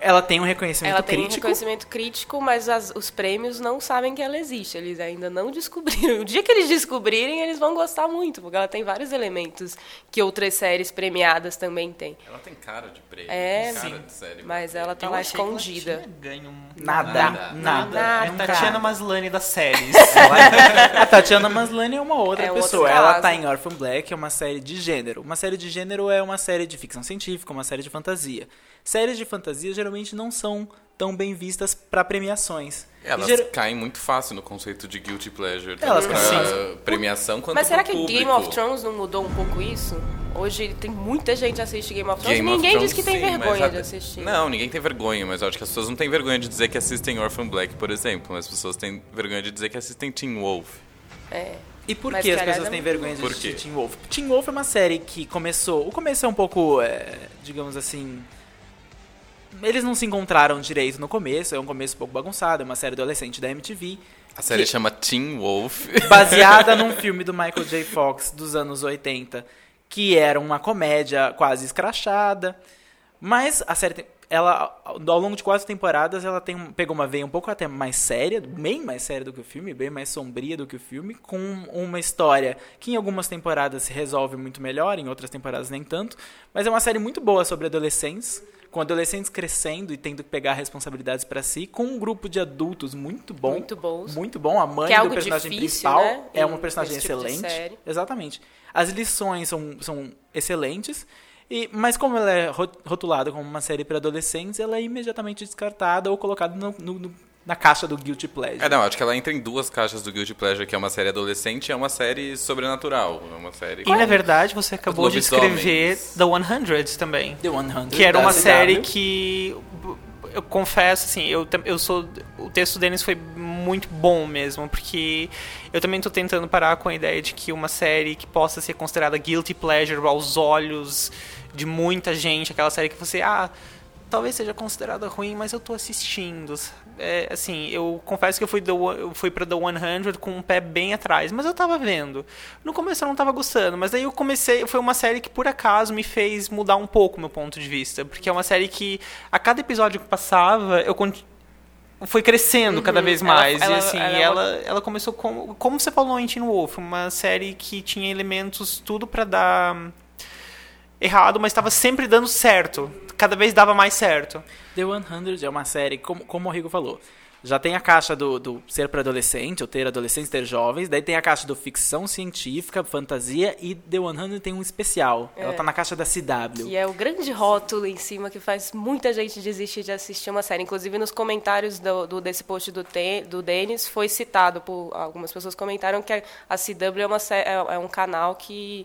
ela tem um reconhecimento ela crítico. Ela tem um reconhecimento crítico, mas as, os prêmios não sabem que ela existe. Eles ainda não descobriram. (laughs) O dia que eles descobrirem, eles vão gostar muito, porque ela tem vários elementos que outras séries premiadas também têm. Ela tem cara de prêmio, é, cara sim, de série. Mas ela tá Eu lá escondida. Que ela ganho nada, nada, nada. É um Tatiana Maslany das séries. (laughs) a Tatiana Maslany é uma outra é pessoa. Ela tá em Orphan Black, é uma série de gênero. Uma série de gênero é uma série de ficção científica, uma série de fantasia. Séries de fantasia geralmente não são tão bem vistas para premiações. Elas ger... caem muito fácil no conceito de guilty pleasure. Elas pra sim. premiação quanto Mas será que público. Game of Thrones não mudou um pouco isso? Hoje tem muita gente que assiste Game of Thrones Game e ninguém Thrones, diz que tem sim, vergonha já... de assistir. Não, ninguém tem vergonha, mas eu acho que as pessoas não têm vergonha de dizer que assistem Orphan Black, por exemplo. Mas as pessoas têm vergonha de dizer que assistem Teen Wolf. É. E por Mas que as pessoas é têm muito- vergonha de assistir? Teen Wolf? Teen Wolf é uma série que começou... O começo é um pouco, é, digamos assim... Eles não se encontraram direito no começo, é um começo um pouco bagunçado, é uma série adolescente da MTV. A série Que- chama Teen Wolf. (laughs) baseada num filme do Michael J. Fox dos anos 80, que era uma comédia quase escrachada. Mas a série, ela ao longo de quatro temporadas, ela tem pegou uma veia um pouco até mais séria, bem mais séria do que o filme, bem mais sombria do que o filme, com uma história que em algumas temporadas se resolve muito melhor, em outras temporadas nem tanto. Mas é uma série muito boa sobre adolescentes. Com adolescentes crescendo e tendo que pegar responsabilidades pra si, com um grupo de adultos muito bom. Muito bons. Muito bom. A mãe é do personagem difícil, principal né, é uma personagem tipo excelente. Exatamente. As lições são, são excelentes. E, mas como ela é ro- rotulada como uma série para adolescentes, ela é imediatamente descartada ou colocada no- no- no- na caixa do Guilty Pleasure. É, não, acho que ela entra em duas caixas do Guilty Pleasure, que é uma série adolescente e é uma série sobrenatural. É uma série... E na verdade você acabou de escrever The 100 também. The 100. Que era uma CW. série que eu confesso assim, eu, eu sou o texto deles foi muito bom mesmo, porque eu também tô tentando parar com a ideia de que uma série que possa ser considerada guilty pleasure aos olhos de muita gente, aquela série que você ah, talvez seja considerada ruim, mas eu tô assistindo. É, assim, eu confesso que eu fui, do, eu fui pra The 100 com um pé bem atrás, mas eu tava vendo. No começo eu não tava gostando, mas daí eu comecei. Foi uma série que por acaso me fez mudar um pouco o meu ponto de vista. Porque é uma série que a cada episódio que passava, eu foi crescendo cada vez Ela- mais. ela- e assim, ela é ela, ela, começou como. Como você falou em Teen Wolf, uma série que tinha elementos tudo pra dar errado, mas estava sempre dando certo. Cada vez dava mais certo. The 100 é uma série, como, como o Rigo falou, já tem a caixa do, do ser para adolescente, ou ter adolescentes, ter jovens, daí tem a caixa do ficção científica, fantasia, e The 100 tem um especial. Ela tá na caixa da CW. Que é o grande rótulo em cima que faz muita gente desistir de assistir uma série. Inclusive, nos comentários do, do- desse post do, do Denis, foi citado por algumas pessoas comentaram que a CW é, uma, é é um canal que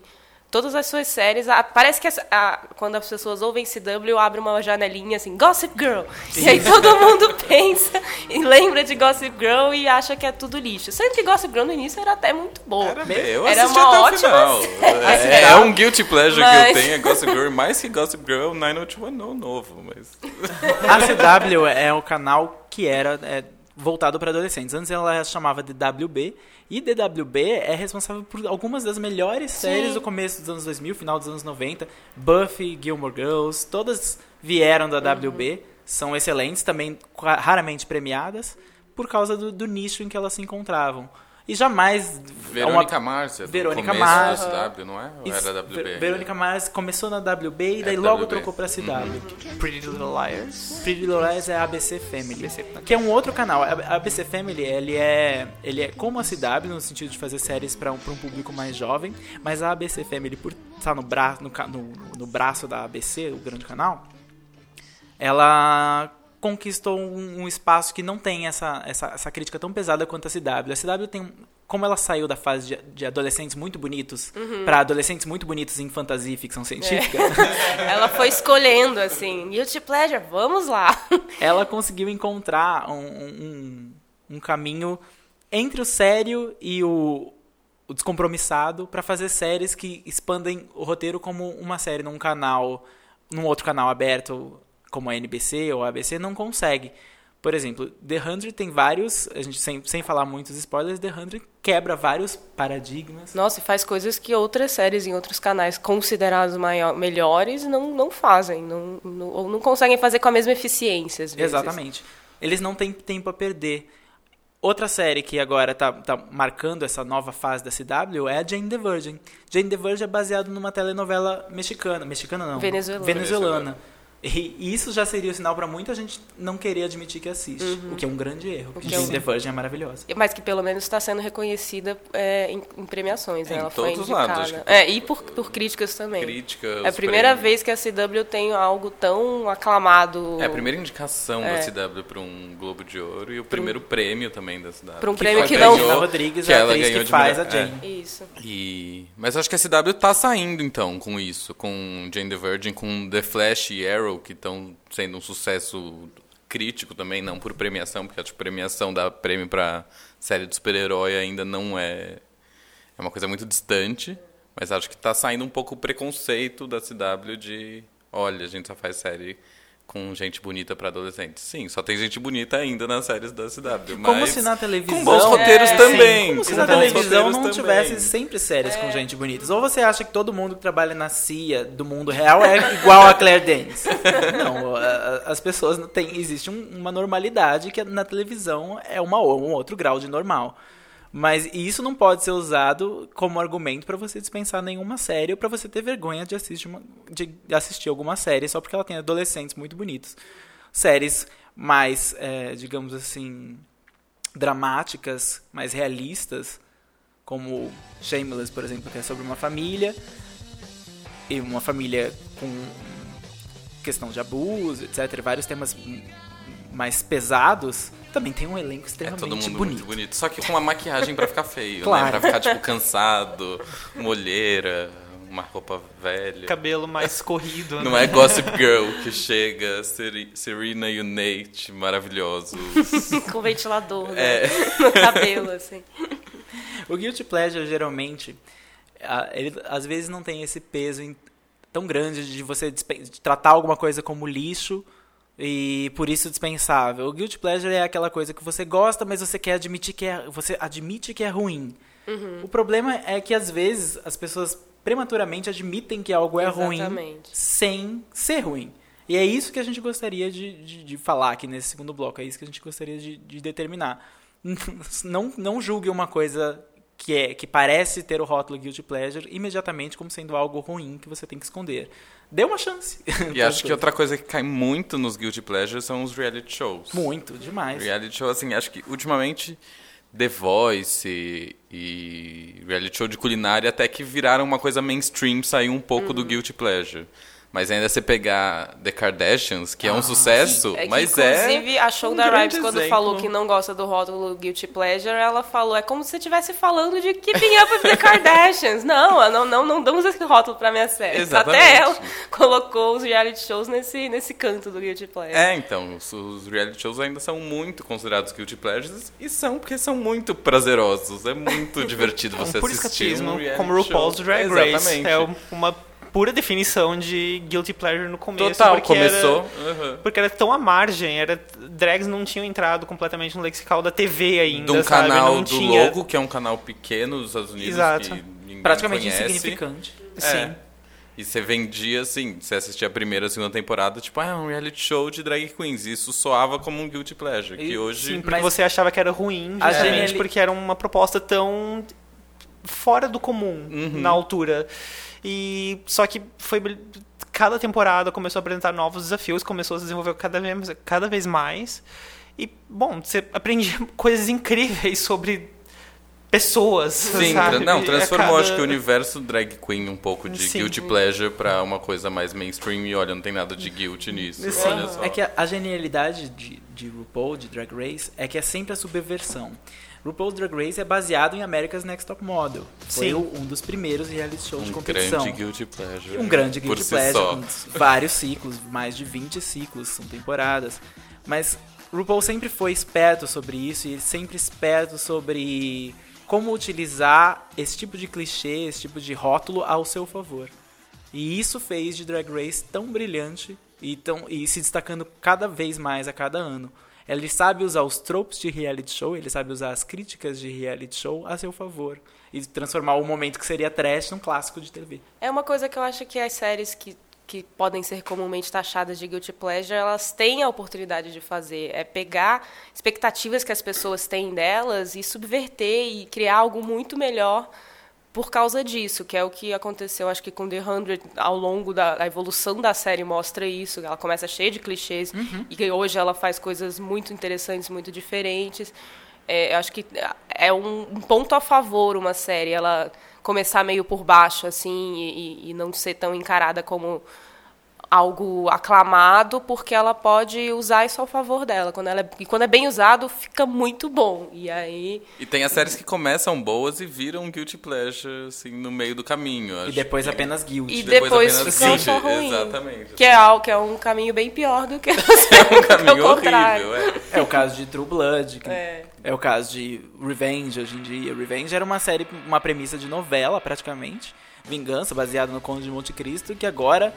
todas as suas séries. a- parece que as- a- quando as pessoas ouvem CW, abre uma janelinha assim, Gossip Girl. E aí todo mundo (laughs) pensa e lembra de Gossip Girl e acha que é tudo lixo. Sendo que Gossip Girl no início era até muito boa. Era, eu Era assisti uma até o ótima final. (laughs) série. É, é um guilty pleasure que Mas- eu tenho, é Gossip Girl, mais que Gossip Girl 90210 novo, mas... (laughs) A CW é o canal que era é, voltado para adolescentes. Antes ela chamava de WB. E DWB é responsável por algumas das melhores séries do começo dos anos 2000, final dos anos 90. Buffy, Gilmore Girls, todas vieram da WB. São excelentes, também raramente premiadas. por causa do, do nicho em que elas se encontravam. E jamais Verônica Márcia, do Verônica Márcia. CW, não é? Ou era WB? Ver- Verônica Mars começou na WB e daí É, logo WB. trocou pra CW. Pretty Little Liars. Pretty Little Lies é a ABC Family, que é um outro canal. A ABC Family, ele é, ele é como a CW no sentido de fazer séries para um, pra um público mais jovem, mas a ABC Family por estar no, bra, no, no, no braço da ABC, o grande canal, ela conquistou um, um espaço que não tem essa, essa, essa crítica tão pesada quanto a CW. A CW tem, como ela saiu da fase de, de adolescentes muito bonitos pra adolescentes muito bonitos em fantasia e ficção científica, (laughs) Ela foi escolhendo, assim, Guilty Pleasure, vamos lá. (laughs) ela conseguiu encontrar um, um, um caminho entre o sério e o, o descompromissado para fazer séries que expandem o roteiro como uma série num canal, num outro canal aberto como a NBC ou a ABC não consegue. Por exemplo, The 100 tem vários, a gente sem, sem falar muitos spoilers, The 100 quebra vários paradigmas. Nossa, e faz coisas que outras séries em outros canais considerados maior, melhores não, não fazem. Não, não, ou não conseguem fazer com a mesma eficiência, às vezes. Exatamente. Eles não têm tempo a perder. Outra série que agora tá, tá marcando essa nova fase da CW é a Jane the Virgin. Jane the Virgin é baseado numa telenovela mexicana. Mexicana não. Venezuelana. Venezuelana. E isso já seria o sinal pra muita gente não querer admitir que assiste. O que é um grande erro. porque que é um- Jane the Virgin é maravilhosa. Mas que pelo menos está sendo reconhecida é, em, em premiações, né? Em Ela foi todos os indicada. lados, acho que- É, e por, por críticas também. Crítica, É a primeira prêmios. vez que a CW tem algo tão aclamado. É a primeira indicação É. da CW para um Globo de Ouro e o primeiro prêmio também da CW. Pra um que prêmio que não- ganhou- Ana Rodrigues que é a ela atriz ganhou que de faz a melhor- é. Jane. Isso. E... Mas acho que a CW tá saindo então com isso, com Jane the Virgin, com The Flash e Arrow, que estão sendo um sucesso crítico também, não por premiação, porque que premiação dá prêmio pra série de super-herói ainda não é. É uma coisa muito distante, mas acho que tá saindo um pouco o preconceito da CW de. Olha, a gente só faz série com gente bonita pra adolescentes. Sim, só tem gente bonita ainda nas séries da CW. Como mas se na televisão. Com bons roteiros É, também. Como se com na televisão não também. tivesse sempre séries com gente bonita. Ou você acha que todo mundo que trabalha na CIA do mundo real é (laughs) igual a Claire Danes? (laughs) Não, as pessoas não têm. Existe um- uma normalidade que na televisão é uma, um outro grau de normal. Mas isso não pode ser usado como argumento pra você dispensar nenhuma série ou pra você ter vergonha de assistir, uma- de assistir alguma série só porque ela tem adolescentes muito bonitos. Séries mais, é, digamos assim, dramáticas, mais realistas, como Shameless, por exemplo, que é sobre uma família e uma família com questão de abuso, etc, vários temas mais pesados, também tem um elenco É extremamente todo mundo bonito. muito bonito. Só que com uma maquiagem pra ficar feio, Claro. né? Pra ficar, tipo, cansado, uma olheira, uma roupa velha. Cabelo mais corrido. Não né? é Gossip Girl que chega, Serena e o Nate, maravilhosos. (laughs) Com ventilador É. né? (laughs) no cabelo, assim. O guilty pleasure geralmente ele às vezes não tem esse peso tão grande de você tratar alguma coisa como lixo e por isso dispensável. O guilty pleasure é aquela coisa que você gosta, mas você quer admitir que é você admite que é ruim. O problema é que às vezes as pessoas prematuramente admitem que algo é ruim Exatamente. sem ser ruim. E é isso que a gente gostaria de, de, de falar aqui nesse segundo bloco. É isso que a gente gostaria de, de determinar. (laughs) Não, não julgue uma coisa que, é, que parece ter o rótulo Guilty Pleasure imediatamente como sendo algo ruim que você tem que esconder. Dê uma chance. (laughs) E acho que outra coisa que cai muito nos Guilty Pleasures são os reality shows. Muito, demais. Reality show, assim, acho que ultimamente The Voice e, e reality show de culinária até que viraram uma coisa mainstream, saiu um pouco Uhum. do Guilty Pleasure. Mas ainda você pegar The Kardashians, que é um sucesso, É que, mas é. inclusive, a show um da Rhymes, quando exemplo. falou que não gosta do rótulo Guilty Pleasure, ela falou, é como se você estivesse falando de Keeping Up with the Kardashians. (laughs) não, não, não, não damos esse rótulo pra minha série. Exatamente. Até ela colocou os reality shows nesse, nesse canto do Guilty Pleasure. É, então, os, os reality shows ainda são muito considerados guilty pleasures e são porque são muito prazerosos. É muito (laughs) divertido É um você puro assistir um como RuPaul's. Drag Race. Exatamente. É um- uma pura definição de guilty pleasure no começo. Total, porque começou. Era, uhum. porque era tão à margem, era, drags não tinham entrado completamente no lexical da TV ainda, de um sabe? canal não do tinha... Logo, que é um canal pequeno nos Estados Unidos Exato. que Praticamente conhece. insignificante. Sim. É. E você vendia, assim, você assistia a primeira, a segunda temporada, tipo, ah, é um reality show de drag queens. E isso soava como um guilty pleasure. E- que hoje. Sim, porque Mas- você achava que era ruim, justamente geniali- porque era uma proposta tão fora do comum Uhum. na altura. E só que foi cada temporada começou a apresentar novos desafios, começou a se desenvolver cada vez, cada vez mais. E bom, você aprendia (laughs) coisas incríveis sobre pessoas, Sim, sabe? não, A transformou cada- acho que o universo drag queen um pouco de Sim. guilty pleasure pra uma coisa mais mainstream e olha, não tem nada de guilty nisso. Sim, olha só. é que a, a genialidade de, de RuPaul, de Drag Race, é que é sempre a subversão. RuPaul's Drag Race é baseado em America's Next Top Model. Foi Sim. um dos primeiros reality shows de um competição. grande guilty pleasure. Um grande guilty si pleasure, só. com vários ciclos, mais de 20 ciclos, são temporadas. Mas RuPaul sempre foi esperto sobre isso e sempre esperto sobre como utilizar esse tipo de clichê, esse tipo de rótulo ao seu favor. E isso fez de Drag Race tão brilhante e, tão, e se destacando cada vez mais a cada ano. Ele sabe usar os tropes de reality show, ele sabe usar as críticas de reality show a seu favor. E transformar o momento que seria trash num clássico de TV. É uma coisa que eu acho que as séries que, que podem ser comumente taxadas de guilty pleasure, elas têm a oportunidade de fazer. É pegar expectativas que as pessoas têm delas e subverter e criar algo muito melhor por causa disso, que é o que aconteceu, acho que com The 100, ao longo da a evolução da série mostra isso. Ela começa cheia de clichês e que hoje ela faz coisas muito interessantes, muito diferentes. É, acho que é um, um ponto a favor uma série, ela começar meio por baixo, assim, e, e não ser tão encarada como algo aclamado, porque ela pode usar isso ao favor dela. Quando ela é, e quando é bem usado, fica muito bom. E aí. E tem as séries que começam boas e viram guilty pleasure, assim, no meio do caminho. E depois que- apenas guilty. E Depois depois, apenas ficam guilty, só ruim. exatamente. Que é, algo, que é um caminho bem pior do que (laughs) (laughs) É um caminho horrível, é. É o caso de True Blood. que É. é. o caso de Revenge hoje em dia. Revenge era uma série, uma premissa de novela, praticamente. Vingança, baseada no Conde de Monte Cristo, que agora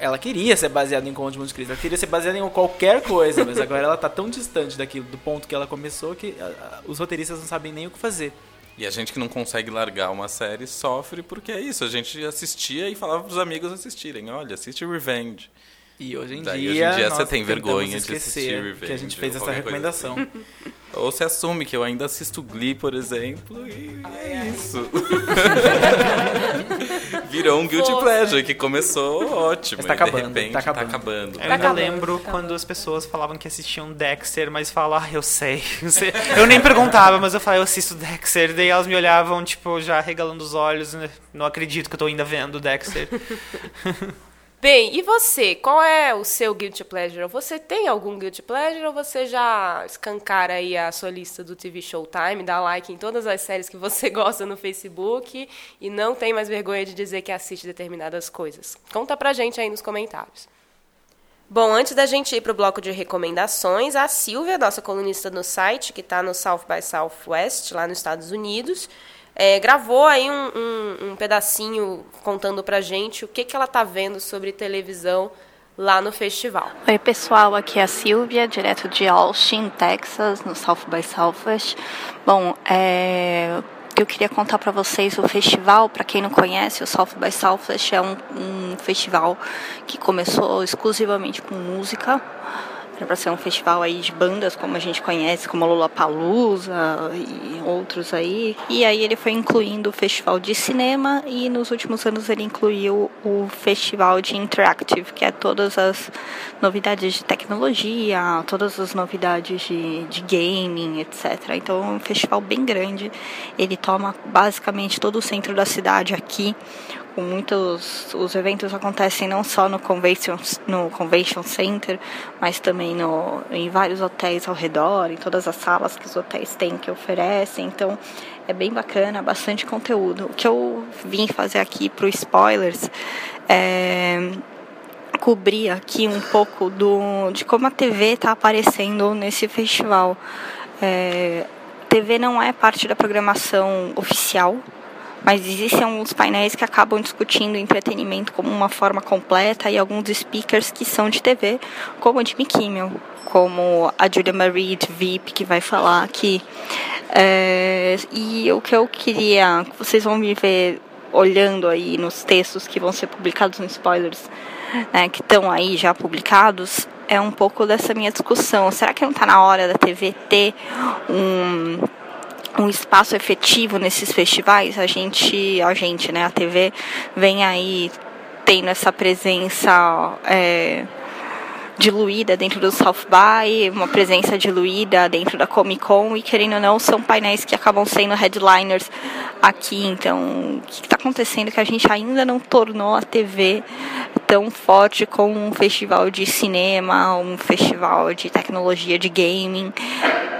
ela queria ser baseada em Conde de Monte Cristo. Ela queria ser baseada em qualquer coisa, mas agora ela tá tão distante daquilo, do ponto que ela começou, que ah, ah, os roteiristas não sabem nem o que fazer. E a gente que não consegue largar uma série sofre porque é isso. A gente assistia e falava pros amigos assistirem. Olha, assiste Revenge. E hoje em Daí, dia, hoje em dia nós você tem vergonha de assistir Revenge que a gente fez essa recomendação. assim. (laughs) Ou se assume que eu ainda assisto Glee, por exemplo, e é isso. (laughs) Virou um guilty pleasure que começou ótimo. Mas tá e de acabando, repente tá tá acabando. acabando. Eu Tá ainda acabando, lembro tá quando as pessoas falavam que assistiam Dexter, mas falavam, ah, eu sei. (laughs) eu sei." Eu nem perguntava, mas eu falava, eu assisto Dexter. Daí elas me olhavam, tipo, já regalando os olhos. né? Não acredito que eu tô ainda vendo Dexter. (laughs) Bem, e você? Qual é o seu guilty pleasure? Você tem algum guilty pleasure ou você já escancara aí a sua lista do TV Showtime, dá like em todas as séries que você (laughs) gosta no Facebook e não tem mais vergonha de dizer que assiste determinadas coisas? Conta pra gente aí nos comentários. Bom, antes da gente ir para o bloco de recomendações, a Silvia, nossa colunista no site, que está no South by Southwest, lá nos Estados Unidos, é, gravou aí um, um- um pedacinho contando pra gente o que, que ela tá vendo sobre televisão lá no festival. Oi, pessoal, aqui é a Silvia, direto de Austin, Texas, no South by Southwest. Bom, é, eu queria contar para vocês o festival. Para quem não conhece, o South by Southwest é um, um festival que começou exclusivamente com música. Era para ser um festival aí de bandas, como a gente conhece, como Lollapalooza e outros aí. E aí ele foi incluindo o festival de cinema e nos últimos anos ele incluiu o festival de interactive, que é todas as novidades de tecnologia, todas as novidades de, de gaming, etc. Então é um festival bem grande. Ele toma basicamente todo o centro da cidade aqui muitos os eventos acontecem não só no convention no convention center mas também no em vários hotéis ao redor em todas as salas que os hotéis têm que oferecem. Então é bem bacana bastante conteúdo. O que eu vim fazer aqui para spoilers é cobrir aqui um pouco do de como a TV está aparecendo nesse festival. É, TV não é parte da programação oficial mas existem alguns painéis que acabam discutindo entretenimento como uma forma completa e alguns speakers que são de TV, como o Jimmy Kimmel, como a Julia Marie de VIP, que vai falar aqui. É, e o que eu queria, vocês vão me ver olhando aí nos textos que vão ser publicados no spoilers, né, que estão aí já publicados, é um pouco dessa minha discussão. Será que não está na hora da TV ter um um espaço efetivo nesses festivais, a gente, a gente, né, a TV vem aí tendo essa presença é, diluída dentro do South By, uma presença diluída dentro da Comic Con e querendo ou não são painéis que acabam sendo headliners aqui. Então, o que está acontecendo que a gente ainda não tornou a TV tão forte como um festival de cinema, um festival de tecnologia, de gaming,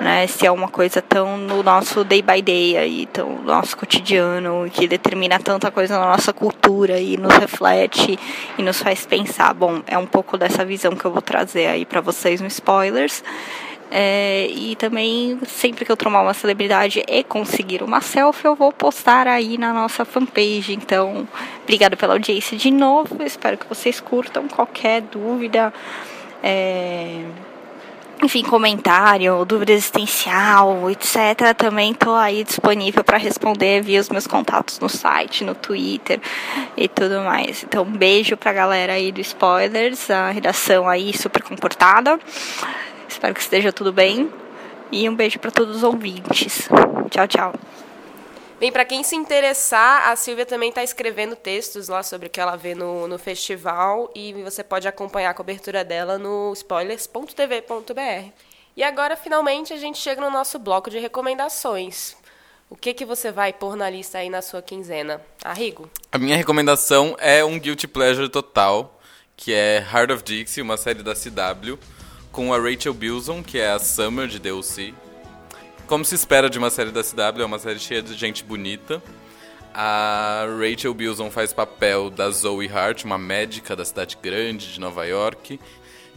né? Se é uma coisa tão no nosso day by day aí, tão no nosso cotidiano, que determina tanta coisa na nossa cultura e nos reflete e nos faz pensar. Bom, é um pouco dessa visão que eu vou trazer aí para vocês no spoilers. É, e também, sempre que eu tomar uma celebridade e conseguir uma selfie, eu vou postar aí na nossa fanpage. Então, obrigado pela audiência de novo. Espero que vocês curtam. Qualquer dúvida, é, enfim, comentário, dúvida existencial, etc. Também estou aí disponível para responder via os meus contatos no site, no Twitter e tudo mais. Então, um beijo para a galera aí do Spoilers, a redação aí super comportada. Espero que esteja tudo bem. E um beijo para todos os ouvintes. Tchau, tchau. Bem, para quem se interessar, a Silvia também está escrevendo textos lá sobre o que ela vê no, no festival e você pode acompanhar a cobertura dela no spoilers.tv.br. E agora, finalmente, a gente chega no nosso bloco de recomendações. O que, que você vai pôr na lista aí na sua quinzena? Arrigo? A minha recomendação é um guilty pleasure total, que é Heart of Dixie, uma série da CW com a Rachel Bilson, que é a Summer de DLC. Como se espera de uma série da CW, é uma série cheia de gente bonita. A Rachel Bilson faz papel da Zoe Hart, uma médica da cidade grande de Nova York,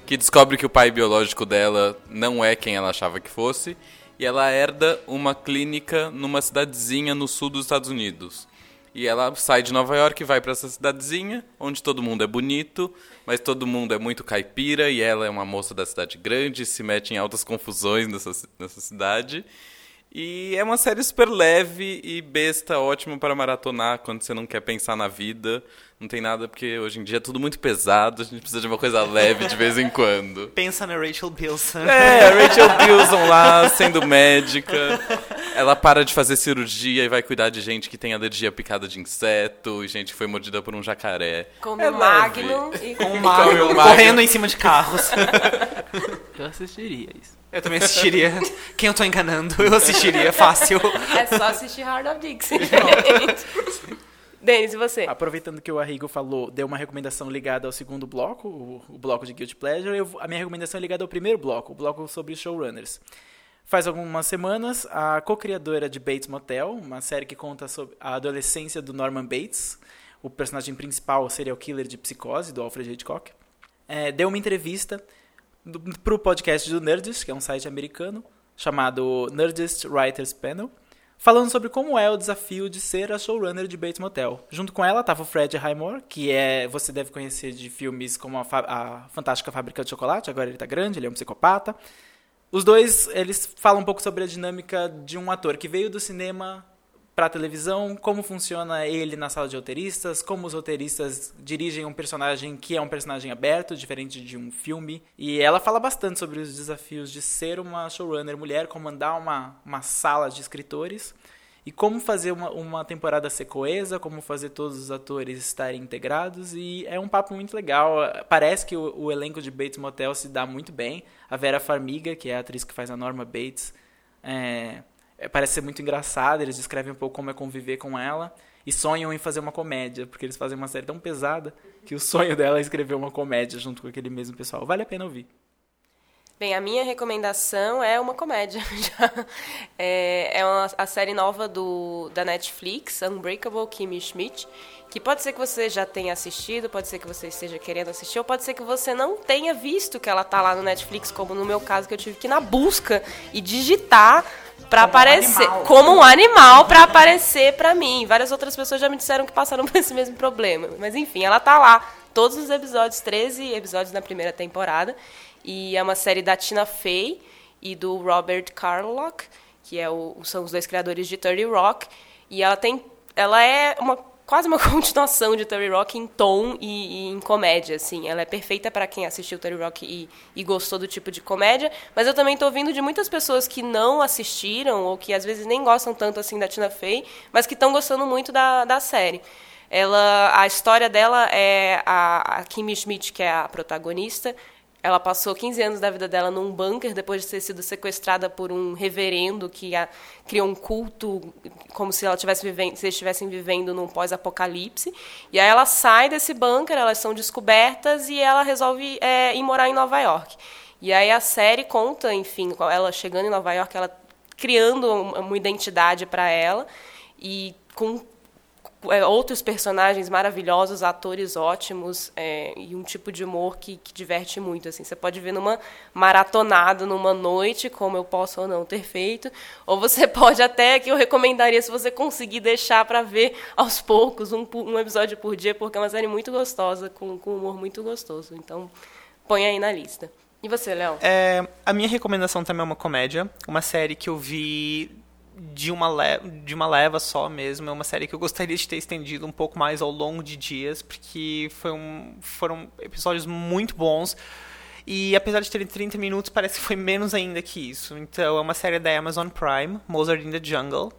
que descobre que o pai biológico dela não é quem ela achava que fosse, e ela herda uma clínica numa cidadezinha no sul dos Estados Unidos. E ela sai de Nova York e vai para essa cidadezinha, onde todo mundo é bonito, mas todo mundo é muito caipira e ela é uma moça da cidade grande, se mete em altas confusões nessa, nessa cidade. E é uma série super leve e besta, ótima para maratonar quando você não quer pensar na vida. Não tem nada, porque hoje em dia é tudo muito pesado, a gente precisa de uma coisa leve de vez em quando. (laughs) Pensa na Rachel Bilson. É, a Rachel Bilson lá, sendo médica. Ela para de fazer cirurgia e vai cuidar de gente que tem alergia picada de inseto, e gente que foi mordida por um jacaré. Come é o Magnum e Com o Mario. correndo em cima de carros. (laughs) Eu assistiria isso. Eu também assistiria. (laughs) Quem eu tô enganando, eu assistiria fácil. É só assistir Hard of Dixie, (laughs) gente. Denis, e você? Aproveitando que o Arrigo falou, deu uma recomendação ligada ao segundo bloco, o, o bloco de Guilty Pleasure, eu a minha recomendação é ligada ao primeiro bloco, o bloco sobre showrunners. Faz algumas semanas, a co-criadora de Bates Motel, uma série que conta sobre a adolescência do Norman Bates, o personagem principal, o serial killer de Psicose, do Alfred Hitchcock, é, deu uma entrevista para o podcast do Nerdist, que é um site americano, chamado Nerdist Writers Panel, falando sobre como é o desafio de ser a showrunner de Bates Motel. Junto com ela estava o Fred Highmore, que é você deve conhecer de filmes como a, a Fantástica Fábrica de Chocolate, agora ele está grande, ele é um psicopata. Os dois, eles falam um pouco sobre a dinâmica de um ator que veio do cinema para televisão, como funciona ele na sala de roteiristas, como os roteiristas dirigem um personagem que é um personagem aberto, diferente de um filme. E ela fala bastante sobre os desafios de ser uma showrunner mulher, comandar uma, uma sala de escritores e como fazer uma, uma temporada ser coesa, como fazer todos os atores estarem integrados. E é um papo muito legal. Parece que o, o elenco de Bates Motel se dá muito bem. A Vera Farmiga, que é a atriz que faz a Norma Bates, é, é, parece ser muito engraçada. Eles descrevem um pouco como é conviver com ela. E sonham em fazer uma comédia, porque eles fazem uma série tão pesada que o sonho dela é escrever uma comédia junto com aquele mesmo pessoal. Vale a pena ouvir. Bem, a minha recomendação é uma comédia. (laughs) é é uma, a série nova do, da Netflix, Unbreakable Kimmy Schmidt, que pode ser que você já tenha assistido, pode ser que você esteja querendo assistir, ou pode ser que você não tenha visto que ela tá lá no Netflix, como no meu caso, que eu tive que ir na busca e digitar para aparecer como um animal para aparecer para mim. Várias outras pessoas já me disseram que passaram (laughs) por esse mesmo problema. Mas enfim, ela tá lá, todos os episódios, 13 episódios na primeira temporada. E é uma série da Tina Fey e do Robert Carlock, que é o, são os dois criadores de 30 Rock. E ela tem. Ela é uma quase uma (laughs) continuação de Terry Rock em tom e, e em comédia, assim. Ela é perfeita para quem assistiu Terry Rock e, e, gostou do tipo de comédia, mas eu também estou ouvindo de muitas pessoas que não assistiram ou que às vezes nem gostam tanto assim da Tina Fey, mas que estão gostando muito da, da série. Ela, a história dela é a, a Kimmy Schmidt, que é a protagonista, ela passou 15 anos da vida dela num bunker depois de ter sido sequestrada por um reverendo que a, criou um culto como se ela tivesse vivendo, se estivessem vivendo num pós-apocalipse. E aí ela sai desse bunker, elas são descobertas e ela resolve é, ir morar em Nova York. E aí a série conta, enfim, ela chegando em Nova York, ela criando uma identidade para ela e com é, outros personagens maravilhosos, atores ótimos é, e um tipo de humor que, que, diverte muito. Assim, você pode ver numa maratonada, numa noite, como eu posso ou não ter feito, ou você (laughs) pode até que eu recomendaria se você conseguir deixar para ver aos poucos um, um, episódio por dia, porque é uma série muito gostosa, com, com humor muito gostoso. Então, põe aí na lista. E você, Léo? É, a minha recomendação também é uma comédia, uma série que eu vi de uma, leva, de uma leva só mesmo. É uma série que eu gostaria de ter estendido um pouco mais ao longo de dias, porque foi um, foram episódios muito bons. E apesar de terem 30 minutos, parece que foi menos ainda que isso. Então, é uma série da Amazon Prime, Mozart in the Jungle.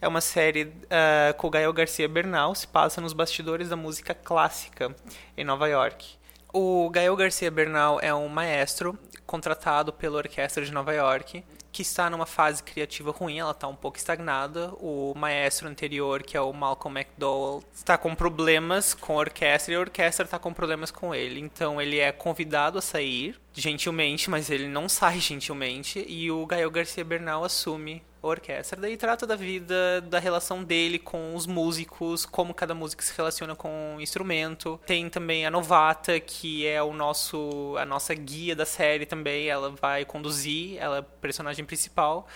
É uma série uh, com Gael Garcia Bernal, se passa nos bastidores da música clássica em Nova York. O Gael Garcia Bernal é um maestro contratado pela Orquestra de Nova York que está numa fase criativa ruim, ela está um pouco estagnada. O maestro anterior, que é o Malcolm McDowell, está com problemas com a orquestra e a orquestra está com problemas com ele. Então ele é convidado a sair gentilmente, mas ele não sai (laughs) gentilmente e o Gael Garcia Bernal assume orquestra. Daí trata da vida, da relação dele com os músicos, como cada músico se relaciona com o instrumento. Tem também a novata, que é o nosso a nossa guia da série também, ela vai conduzir, ela é a personagem principal.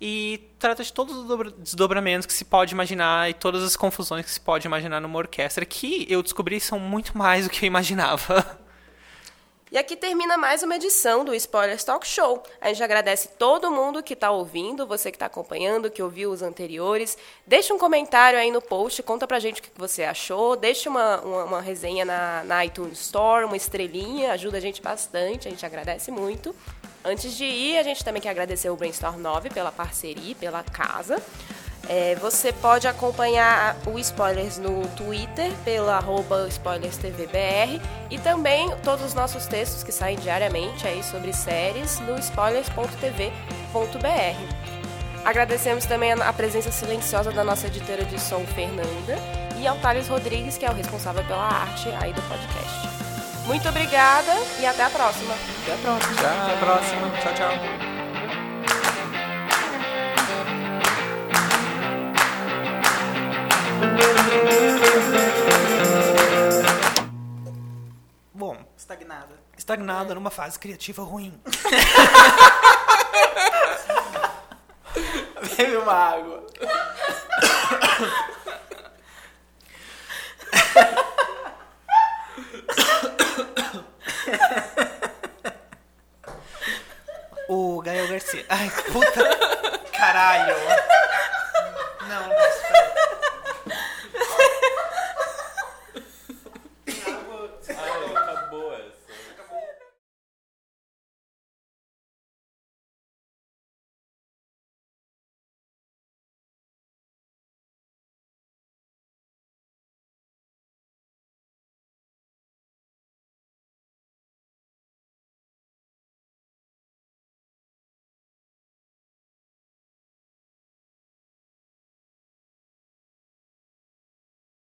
E trata de todos os desdobramentos que se pode imaginar e todas as confusões que se pode imaginar numa orquestra, que eu descobri são muito mais do que eu imaginava. (laughs) E aqui termina mais uma edição do Spoilers Talk Show. A gente agradece todo mundo que está ouvindo, você que está acompanhando, que ouviu os anteriores. Deixa um comentário aí no post, conta pra gente o que você achou. Deixa uma, uma, uma resenha na, na iTunes Store, uma estrelinha, ajuda a gente bastante, a gente agradece muito. Antes de ir, a gente também quer agradecer o Brainstorm 9 pela parceria, pela casa. É, você pode acompanhar o Spoilers no Twitter, pelo arroba SpoilersTVBR, e também todos os nossos textos que saem diariamente aí sobre séries no spoilers.tv.br. Agradecemos também a presença silenciosa da nossa editora de som, Fernanda, e ao Thales Rodrigues, que é o responsável pela arte aí do podcast. Muito obrigada e até a próxima. Até a próxima. Tchau. Até a próxima. Tchau, tchau. Bom, estagnada. Estagnada numa fase criativa ruim. (laughs) Bebe uma água. o Gael Garcia. Ai, puta. Caralho.